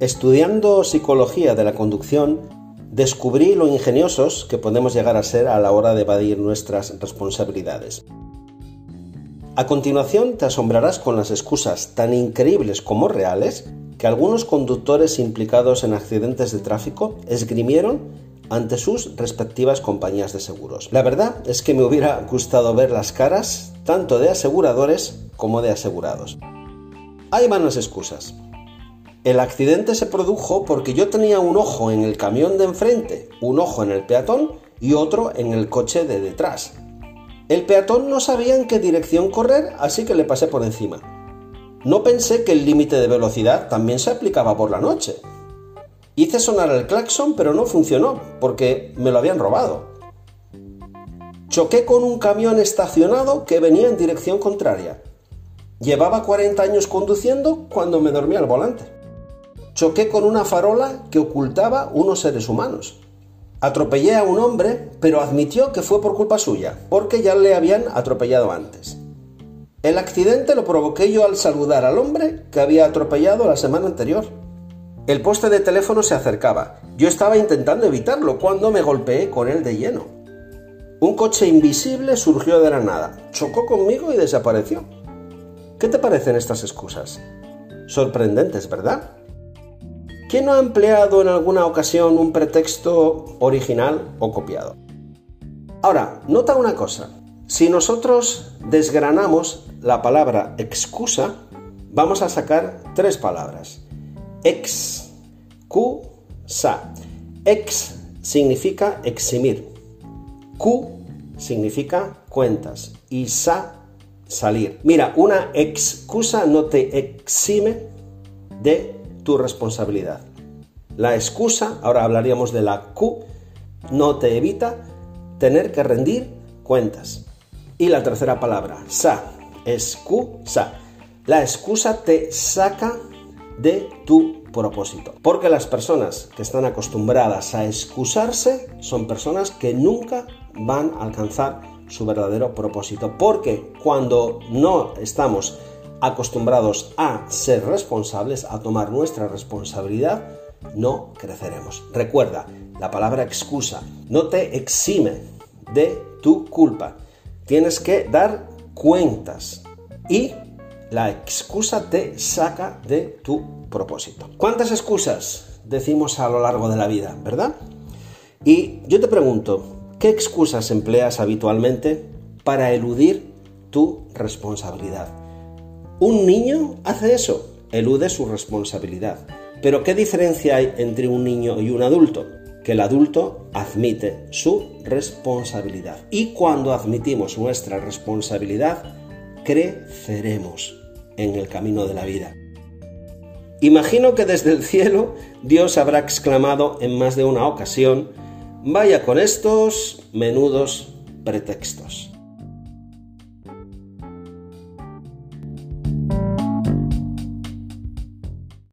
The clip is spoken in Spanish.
Estudiando psicología de la conducción, descubrí lo ingeniosos que podemos llegar a ser a la hora de evadir nuestras responsabilidades. A continuación te asombrarás con las excusas tan increíbles como reales que algunos conductores implicados en accidentes de tráfico esgrimieron ante sus respectivas compañías de seguros. La verdad es que me hubiera gustado ver las caras tanto de aseguradores como de asegurados. Hay malas excusas. El accidente se produjo porque yo tenía un ojo en el camión de enfrente, un ojo en el peatón y otro en el coche de detrás. El peatón no sabía en qué dirección correr, así que le pasé por encima. No pensé que el límite de velocidad también se aplicaba por la noche. Hice sonar el claxon, pero no funcionó, porque me lo habían robado. Choqué con un camión estacionado que venía en dirección contraria. Llevaba 40 años conduciendo cuando me dormí al volante choqué con una farola que ocultaba unos seres humanos. Atropellé a un hombre, pero admitió que fue por culpa suya, porque ya le habían atropellado antes. El accidente lo provoqué yo al saludar al hombre que había atropellado la semana anterior. El poste de teléfono se acercaba. Yo estaba intentando evitarlo cuando me golpeé con él de lleno. Un coche invisible surgió de la nada, chocó conmigo y desapareció. ¿Qué te parecen estas excusas? Sorprendentes, ¿verdad? ¿Quién no ha empleado en alguna ocasión un pretexto original o copiado? Ahora, nota una cosa. Si nosotros desgranamos la palabra excusa, vamos a sacar tres palabras. Ex, Q, sa. Ex significa eximir. Q significa cuentas. Y sa, salir. Mira, una excusa no te exime de tu responsabilidad. La excusa, ahora hablaríamos de la Q, no te evita tener que rendir cuentas. Y la tercera palabra, sa, excusa. La excusa te saca de tu propósito. Porque las personas que están acostumbradas a excusarse son personas que nunca van a alcanzar su verdadero propósito. Porque cuando no estamos acostumbrados a ser responsables, a tomar nuestra responsabilidad, no creceremos. Recuerda, la palabra excusa no te exime de tu culpa. Tienes que dar cuentas y la excusa te saca de tu propósito. ¿Cuántas excusas decimos a lo largo de la vida, verdad? Y yo te pregunto, ¿qué excusas empleas habitualmente para eludir tu responsabilidad? Un niño hace eso, elude su responsabilidad. Pero ¿qué diferencia hay entre un niño y un adulto? Que el adulto admite su responsabilidad. Y cuando admitimos nuestra responsabilidad, creceremos en el camino de la vida. Imagino que desde el cielo Dios habrá exclamado en más de una ocasión, vaya con estos menudos pretextos.